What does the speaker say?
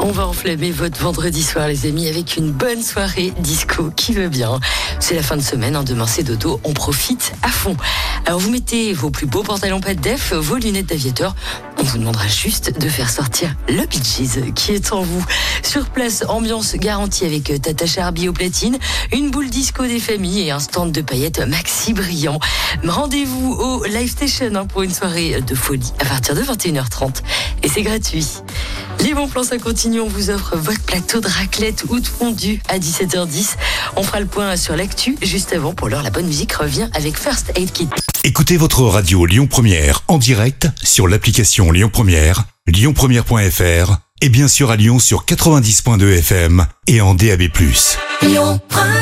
On va enflammer votre vendredi soir, les amis, avec une bonne soirée disco qui veut bien? C'est la fin de semaine, hein, demain c'est dodo, on profite à fond. Alors vous mettez vos plus beaux pantalons pas de def, vos lunettes d'aviateur. On vous demandera juste de faire sortir le Beaches qui est en vous. Sur place, ambiance garantie avec Tata Charby au platine, une boule disco des familles et un stand de paillettes maxi brillant. Rendez-vous au Live Station hein, pour une soirée de folie à partir de 21h30 et c'est gratuit. Les bons plans, ça continue. On vous offre votre plateau de raclette ou de fondue à 17h10. On fera le point sur l'actu juste avant. Pour l'heure, la bonne musique revient avec First Aid Kit. Écoutez votre radio Lyon Première en direct sur l'application Lyon Première, lyonpremière.fr et bien sûr à Lyon sur 90.2 FM et en DAB+. Lyon Première.